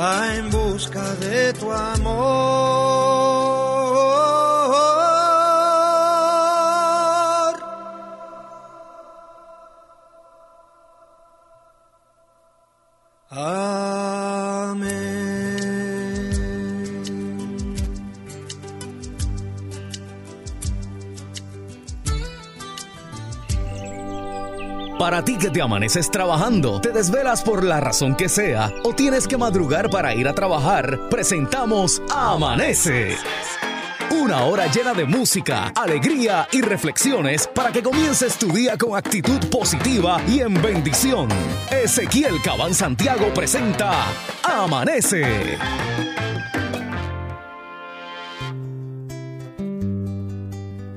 va en busca de tu amor. Ti que te amaneces trabajando, te desvelas por la razón que sea o tienes que madrugar para ir a trabajar, presentamos Amanece Una hora llena de música, alegría y reflexiones para que comiences tu día con actitud positiva y en bendición. Ezequiel Cabán Santiago presenta Amanece.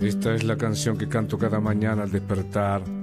Esta es la canción que canto cada mañana al despertar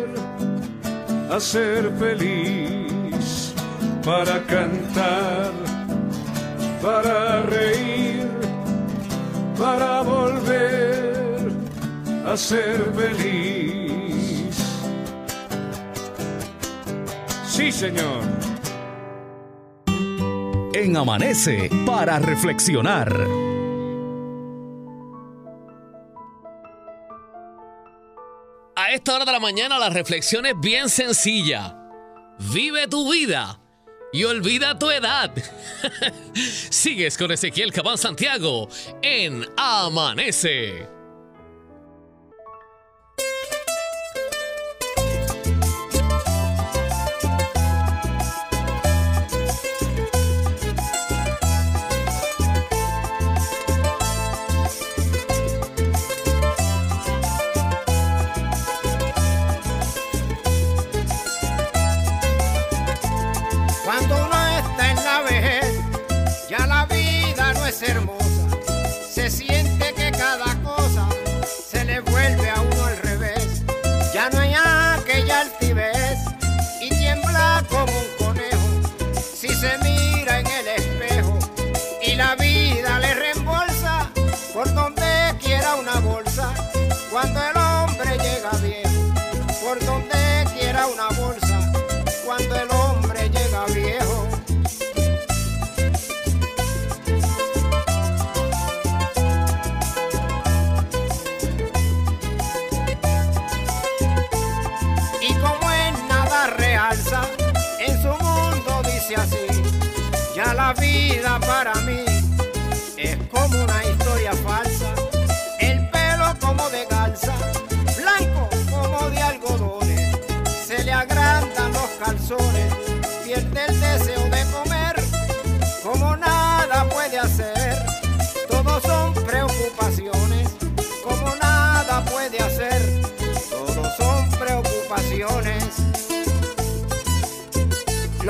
a ser feliz, para cantar, para reír para volver a ser feliz. Sí, Señor. En Amanece para reflexionar. esta hora de la mañana la reflexión es bien sencilla. Vive tu vida y olvida tu edad. Sigues con Ezequiel Cabán Santiago en Amanece.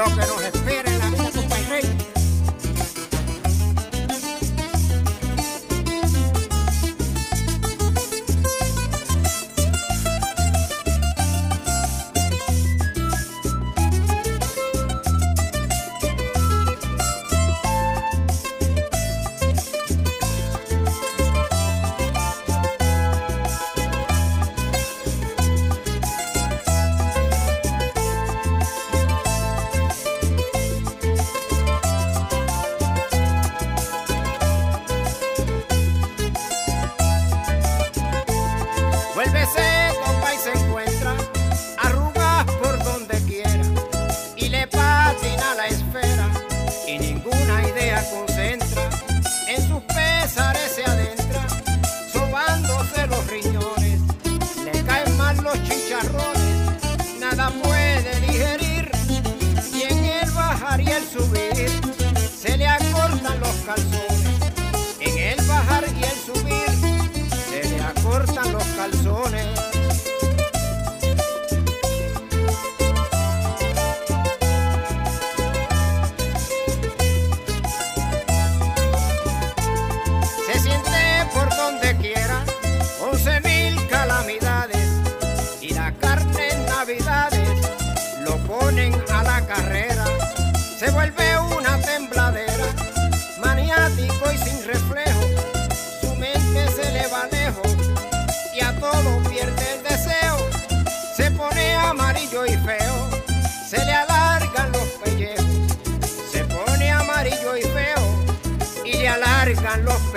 lo que nos espera.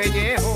pellejo.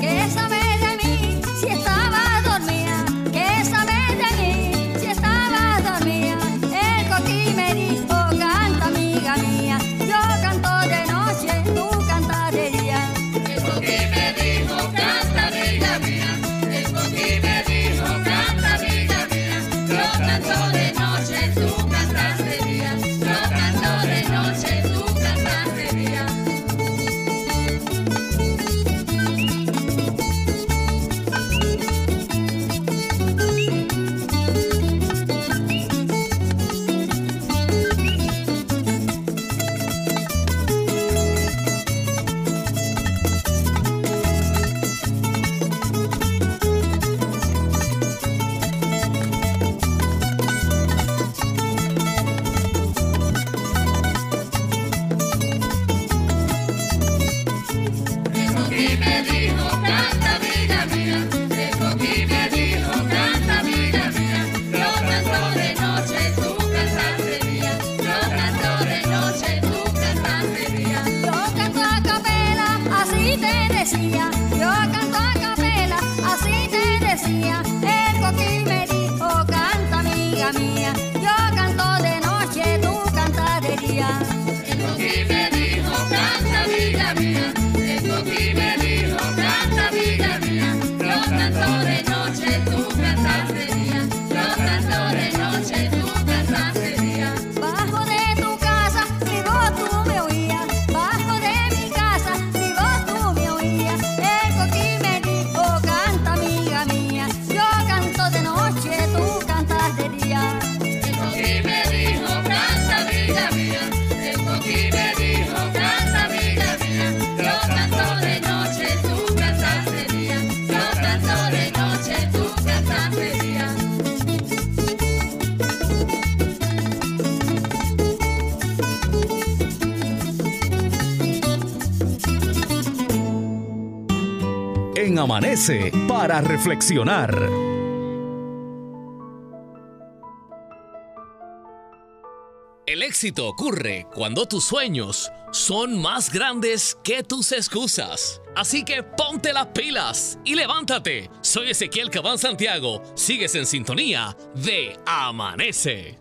que esa para reflexionar. El éxito ocurre cuando tus sueños son más grandes que tus excusas. Así que ponte las pilas y levántate. Soy Ezequiel Cabán Santiago. Sigues en sintonía de Amanece.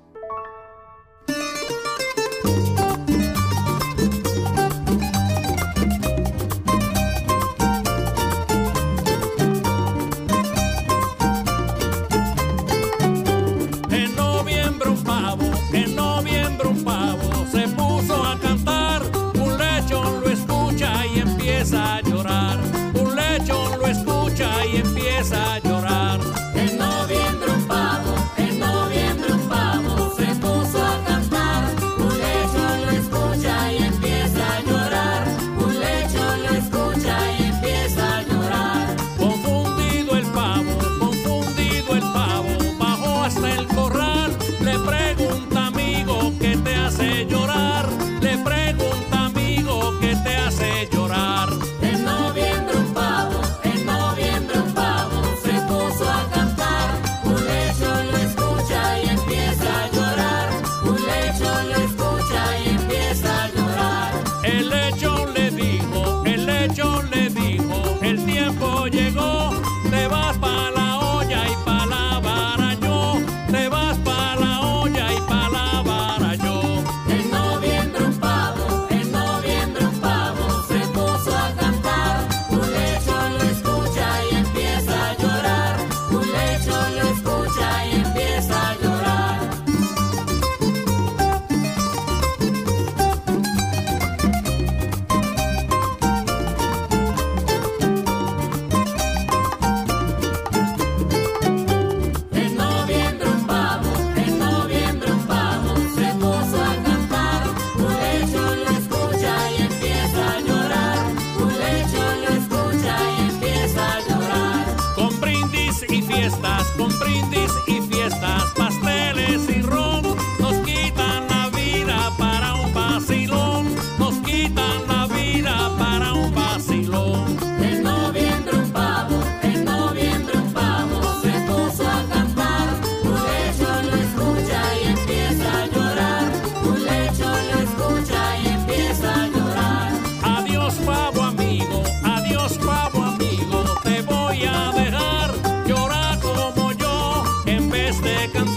Cantar. que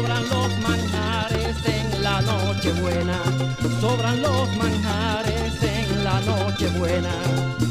sobran los manjares en la noche buena. Sobran los manjares en la noche buena.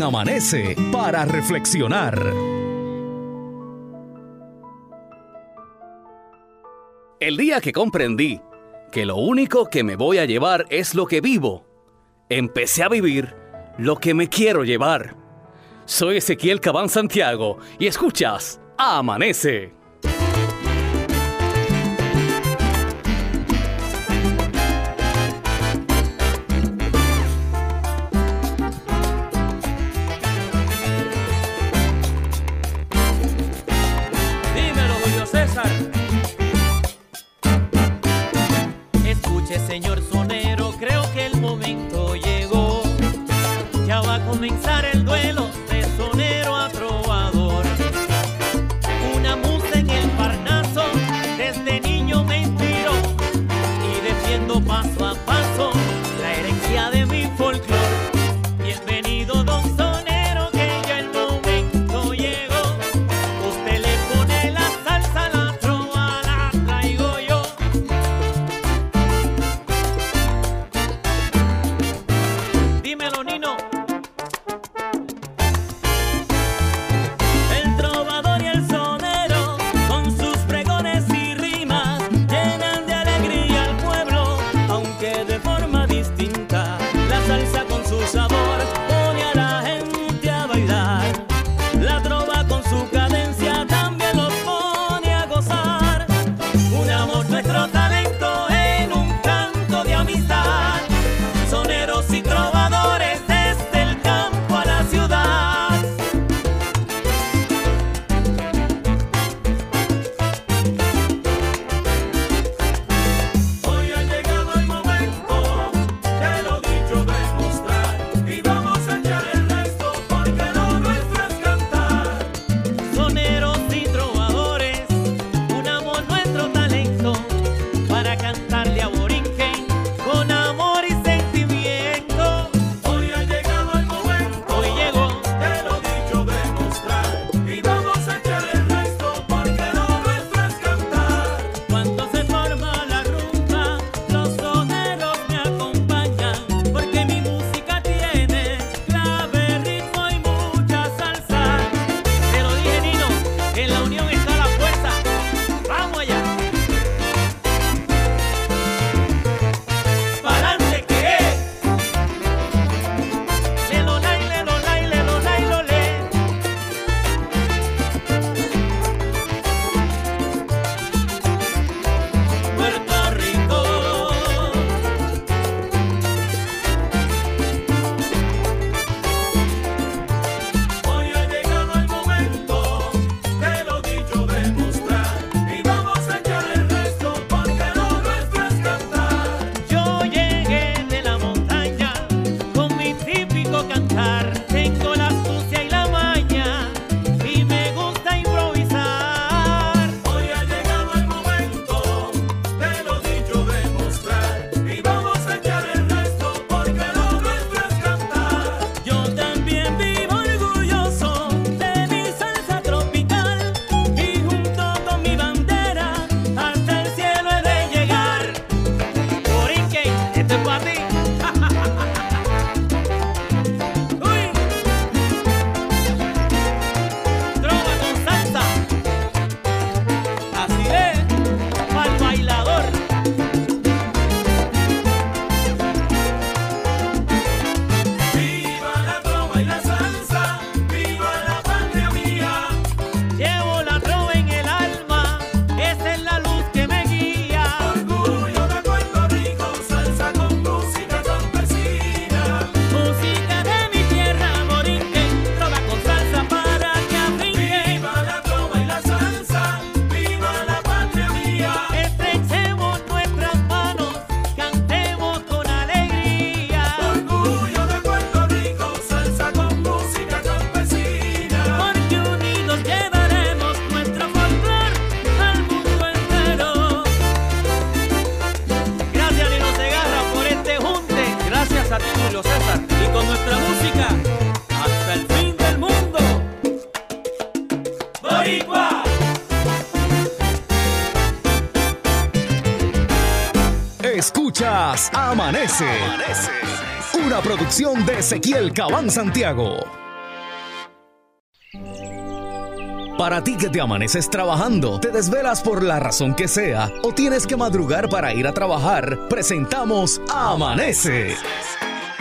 Amanece para reflexionar. El día que comprendí que lo único que me voy a llevar es lo que vivo, empecé a vivir lo que me quiero llevar. Soy Ezequiel Cabán Santiago y escuchas Amanece. Amanece. Una producción de Ezequiel Cabán Santiago. Para ti que te amaneces trabajando, te desvelas por la razón que sea o tienes que madrugar para ir a trabajar, presentamos Amanece.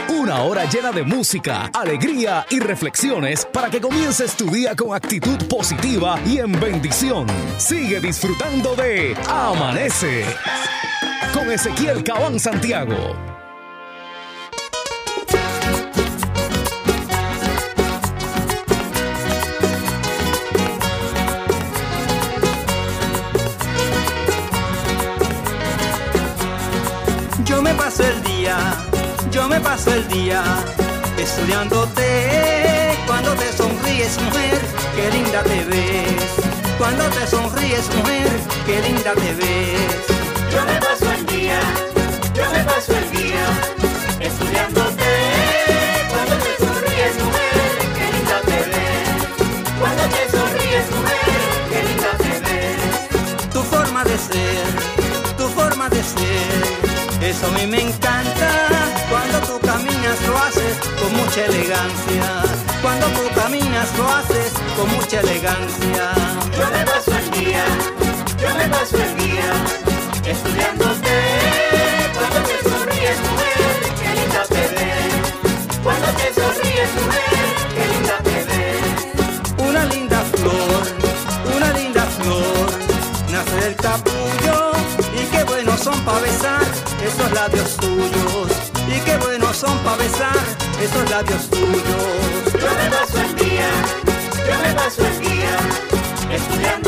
Una hora llena de música, alegría y reflexiones para que comiences tu día con actitud positiva y en bendición. Sigue disfrutando de Amanece con Ezequiel Cabán Santiago. Yo me paso el día, yo me paso el día estudiándote. Cuando te sonríes, mujer, qué linda te ves. Cuando te sonríes, mujer, qué linda te ves. Yo me paso día, yo me paso el día estudiándote. Cuando te sonríes, mujer, qué linda te ves. Cuando te sonríes, mujer, qué linda te ves. Tu forma de ser, tu forma de ser. Eso a mí me encanta cuando tú caminas lo haces con mucha elegancia. Cuando tú caminas lo haces con mucha elegancia. Yo me paso el día, yo me paso el día estudiándote. Cuando te sonríes, mujer, qué linda te ves. Cuando te sonríes, mujer, qué linda te ves. Una linda flor, una linda flor, nace del capullo y qué buenos son para besar esos labios tuyos. Y qué buenos son para besar esos labios tuyos. Yo me paso el día, yo me paso el día estudiándote.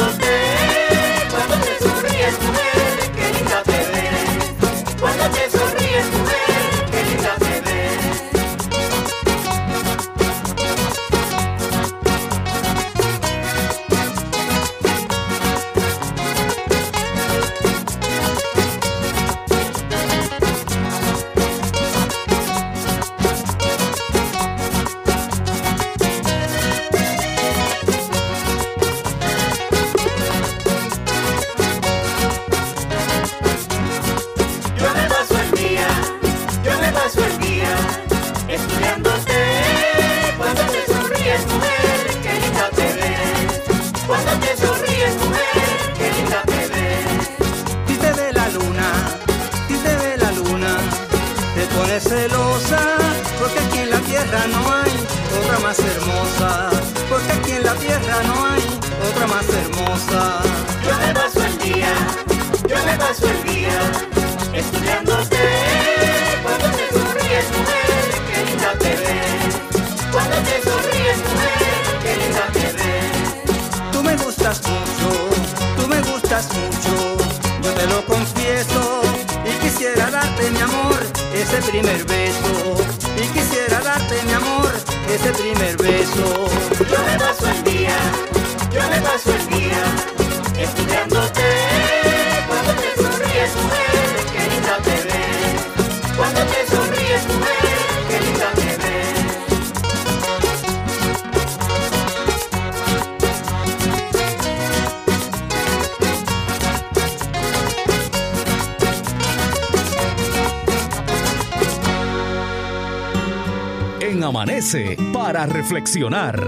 Para reflexionar.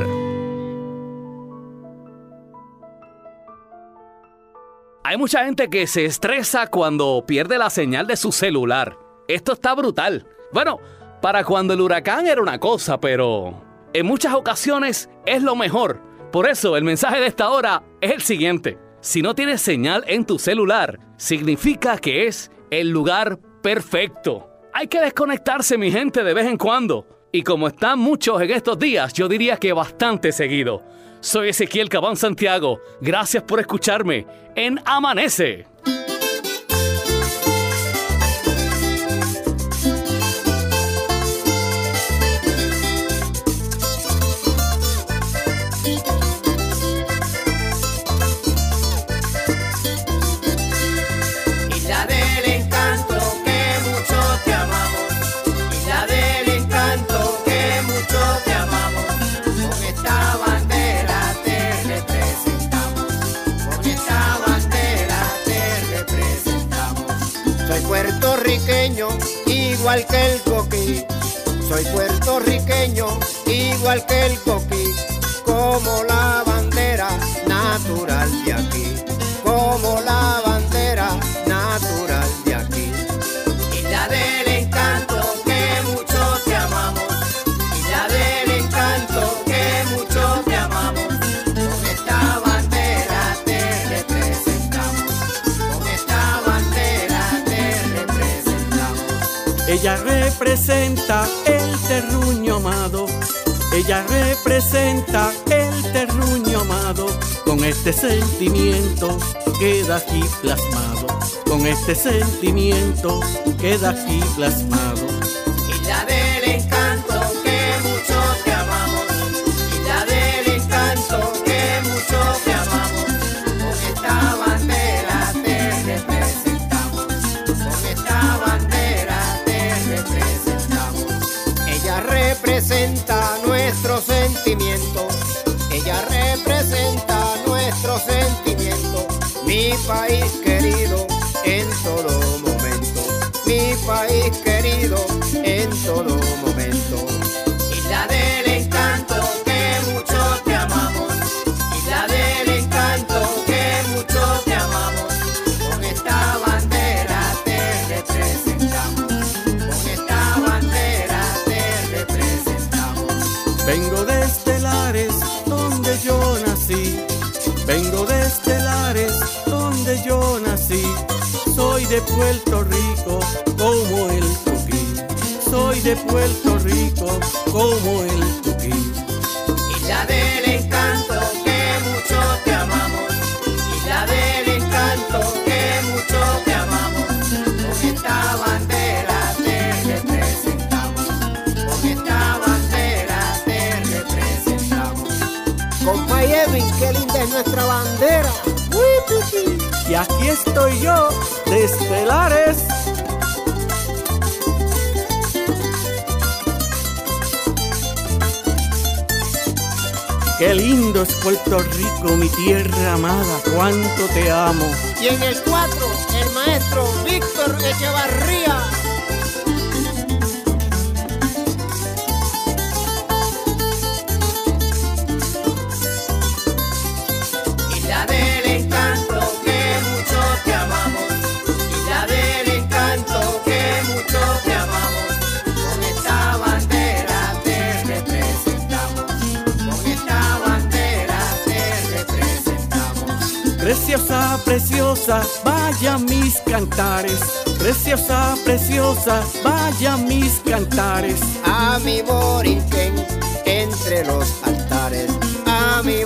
Hay mucha gente que se estresa cuando pierde la señal de su celular. Esto está brutal. Bueno, para cuando el huracán era una cosa, pero en muchas ocasiones es lo mejor. Por eso el mensaje de esta hora es el siguiente. Si no tienes señal en tu celular, significa que es el lugar perfecto. Hay que desconectarse, mi gente, de vez en cuando. Y como están muchos en estos días, yo diría que bastante seguido. Soy Ezequiel Cabán Santiago. Gracias por escucharme en Amanece. Igual que el coquí. Soy puertorriqueño, igual que el coquí, como la bandera natural representa el terruño amado. Ella representa el terruño amado. Con este sentimiento queda aquí plasmado. Con este sentimiento queda aquí plasmado. Mi país querido en todo momento, mi país Puerto Rico como el coquí. Soy de Puerto Rico como el coquí. Isla del encanto que mucho te amamos. Isla del encanto que mucho te amamos. Con esta bandera te representamos. Con esta bandera te representamos. Compay Edwin, qué linda es nuestra bandera. Y aquí estoy yo de estelares. Qué lindo es Puerto Rico, mi tierra amada, cuánto te amo. Y en el 4, el maestro Víctor Echevarría. Vaya mis cantares. Preciosa, preciosa, vaya mis cantares. a mi borinquen entre los altares, a mi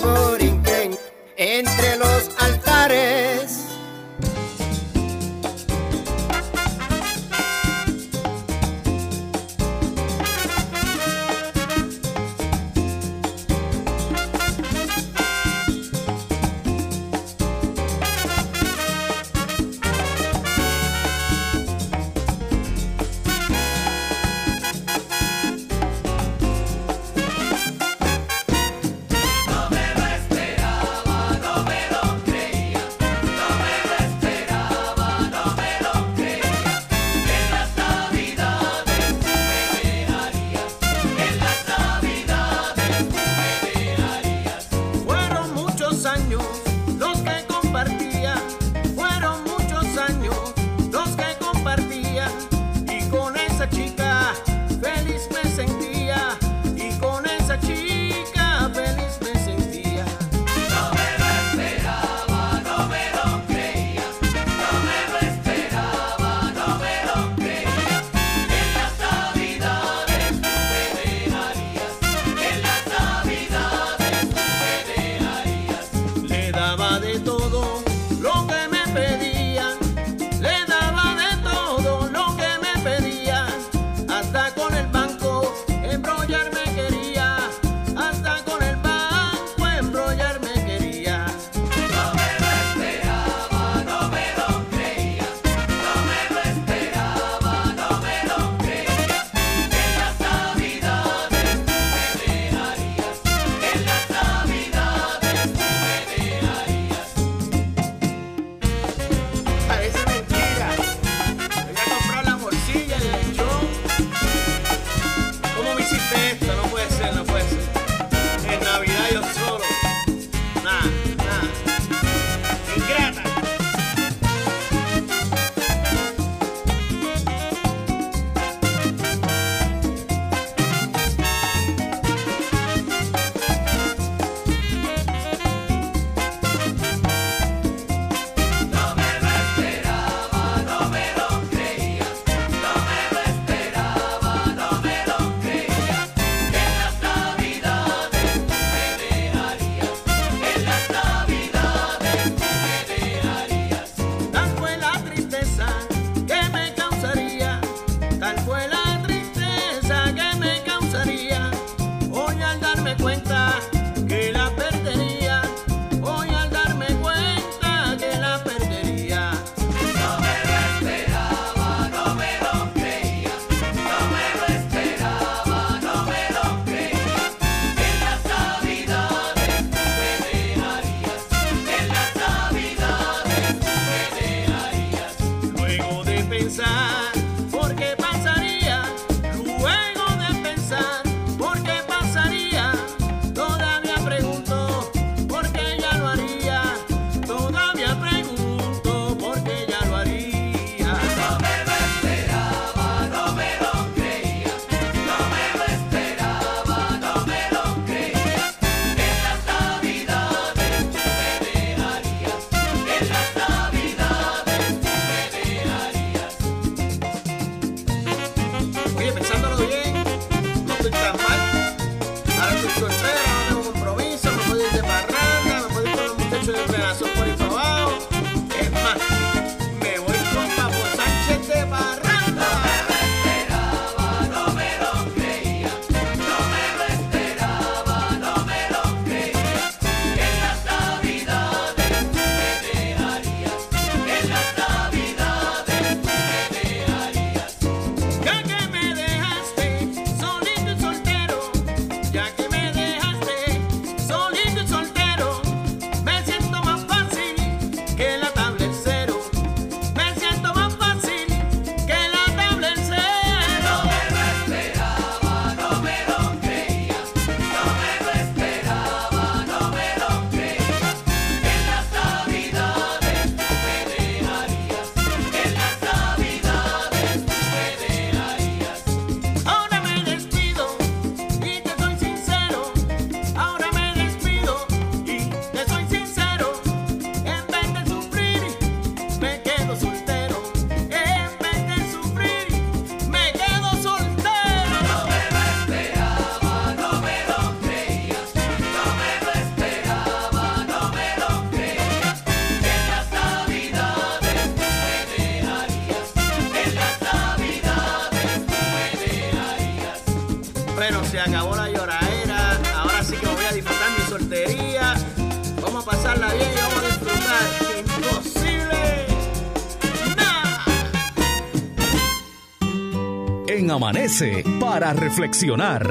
Amanece para reflexionar.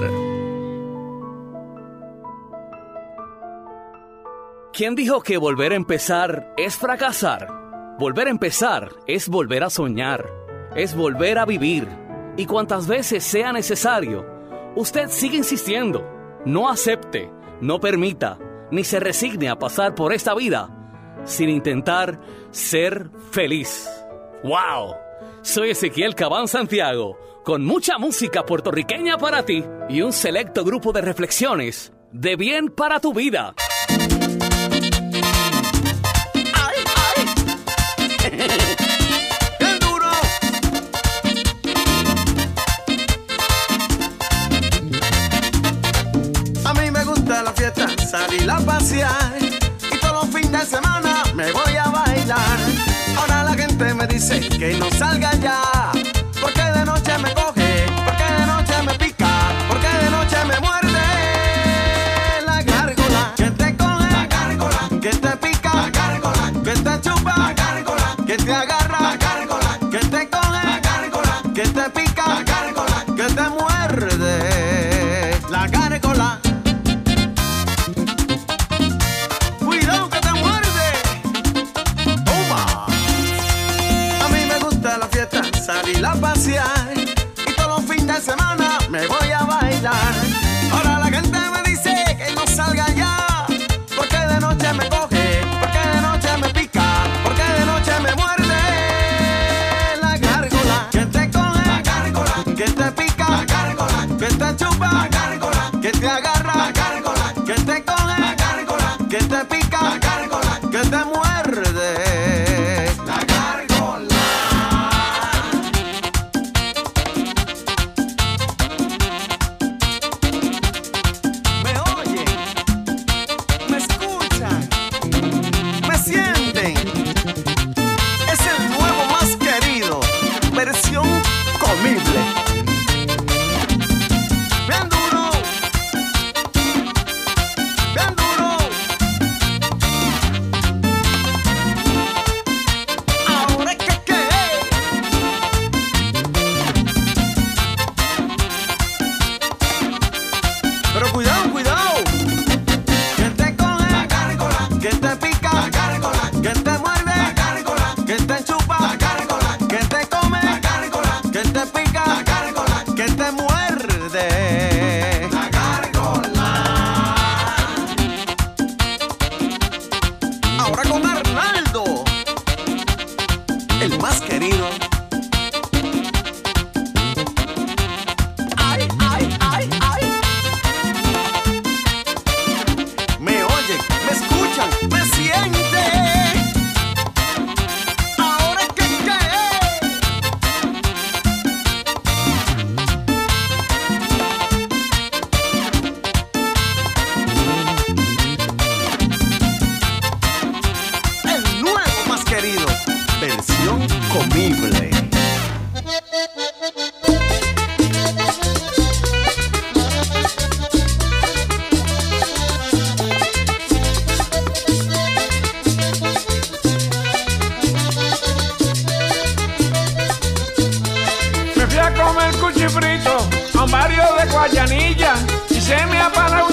¿Quién dijo que volver a empezar es fracasar? Volver a empezar es volver a soñar, es volver a vivir. Y cuantas veces sea necesario, usted sigue insistiendo. No acepte, no permita, ni se resigne a pasar por esta vida sin intentar ser feliz. ¡Wow! Soy Ezequiel Cabán Santiago con mucha música puertorriqueña para ti y un selecto grupo de reflexiones de bien para tu vida. ¡Ay, ay! ¡Qué duro! A mí me gusta la fiesta, salir a pasear y todos los fines de semana me voy a bailar. Ahora la gente me dice que no salga ya versión comible. Me fui a comer cuchifrito a un barrio de Guayanilla y se me apagó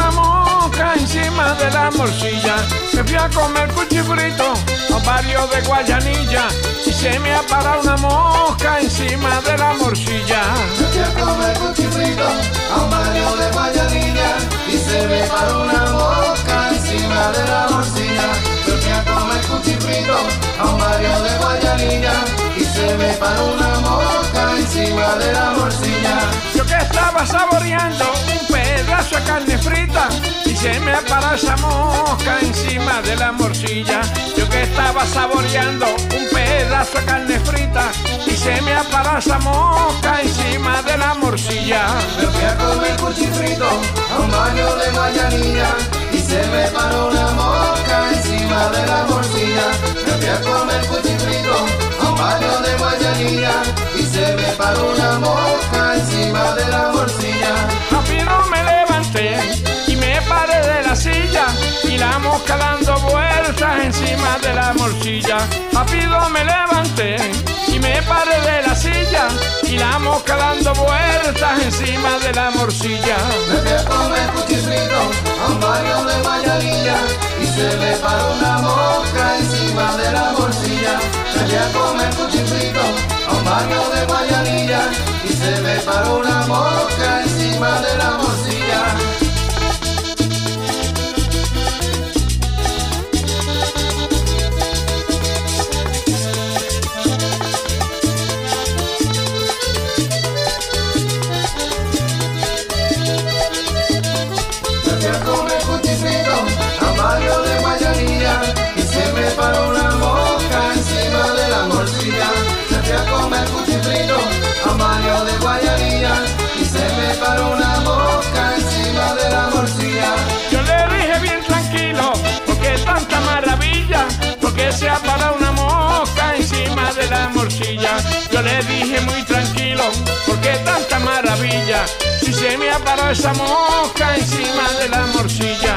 de la morcilla. Me fui a comer cuchifrito a barrio de Guayanilla y se me apara una mosca encima de la morcilla. Me fui a comer cuchifrito a un barrio de Guayanilla y se me paró una mosca encima de la morcilla. Me fui a comer cuchifrito a un barrio de Guayanilla y se me paró una mosca encima de la morcilla. Yo que estaba saboreando un pedazo de carne frita y se me apara esa mosca encima de la morcilla. Yo que estaba saboreando un pedazo de carne frita y se me apara esa mosca encima de la morcilla. Me fui a comer cuchifrito a un baño de Guayanilla y se me paró una mosca encima de la morcilla. Me fui a comer cuchifrito a un baño de Guayanilla y se me paró una mosca encima de la morcilla. Rápido me levanté y me paré de la silla y la mosca dando vueltas encima de la morcilla. Rápido me levanté y me paré de la silla y la mosca dando vueltas encima de la morcilla. Me fui a comer cuchifrito a un baño de Guayanilla y se me paró una le dije muy tranquilo, porque tanta maravilla, si se me ha parado esa mosca encima de la morcilla.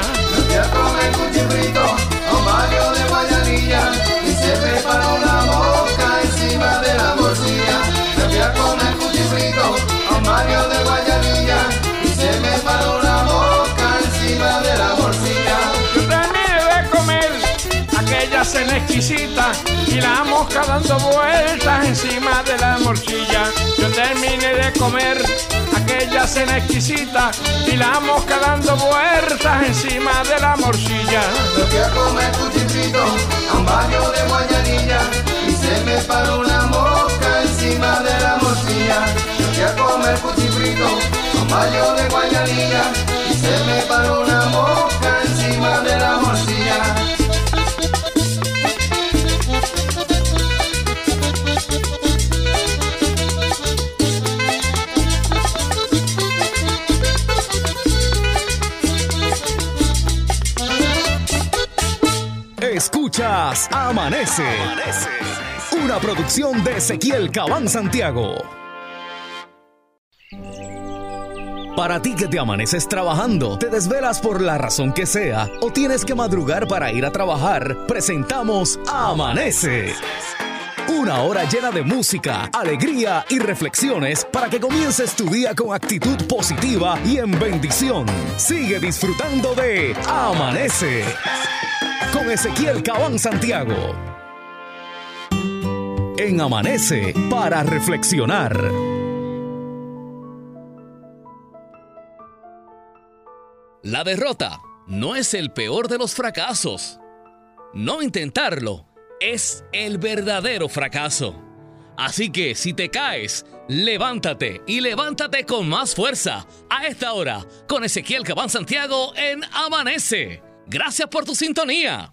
Exquisita y la mosca dando vueltas encima de la morcilla. Yo terminé de comer aquella cena exquisita y la mosca dando vueltas encima de la morcilla. Me fui a comer cuchifrito a un baño de Guayanilla y se me paró una mosca encima de la morcilla. Me fui a comer cuchifrito a un baño de Guayanilla y se Amanece. Una producción de Ezequiel Cabán Santiago. Para ti que te amaneces trabajando, te desvelas por la razón que sea o tienes que madrugar para ir a trabajar, presentamos Amanece. Una hora llena de música, alegría y reflexiones para que comiences tu día con actitud positiva y en bendición. Sigue disfrutando de Amanece Ezequiel Cabán Santiago. En Amanece para reflexionar. La derrota no es el peor de los fracasos. No intentarlo es el verdadero fracaso. Así que si te caes, levántate y levántate con más fuerza. A esta hora, con Ezequiel Cabán Santiago en Amanece. Gracias por tu sintonía.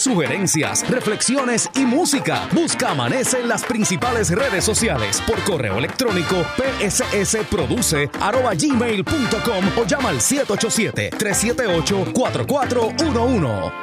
sugerencias, reflexiones y música. Busca Amanece en las principales redes sociales por correo electrónico pssproduce.gmail.com o llama al 787-378-4411.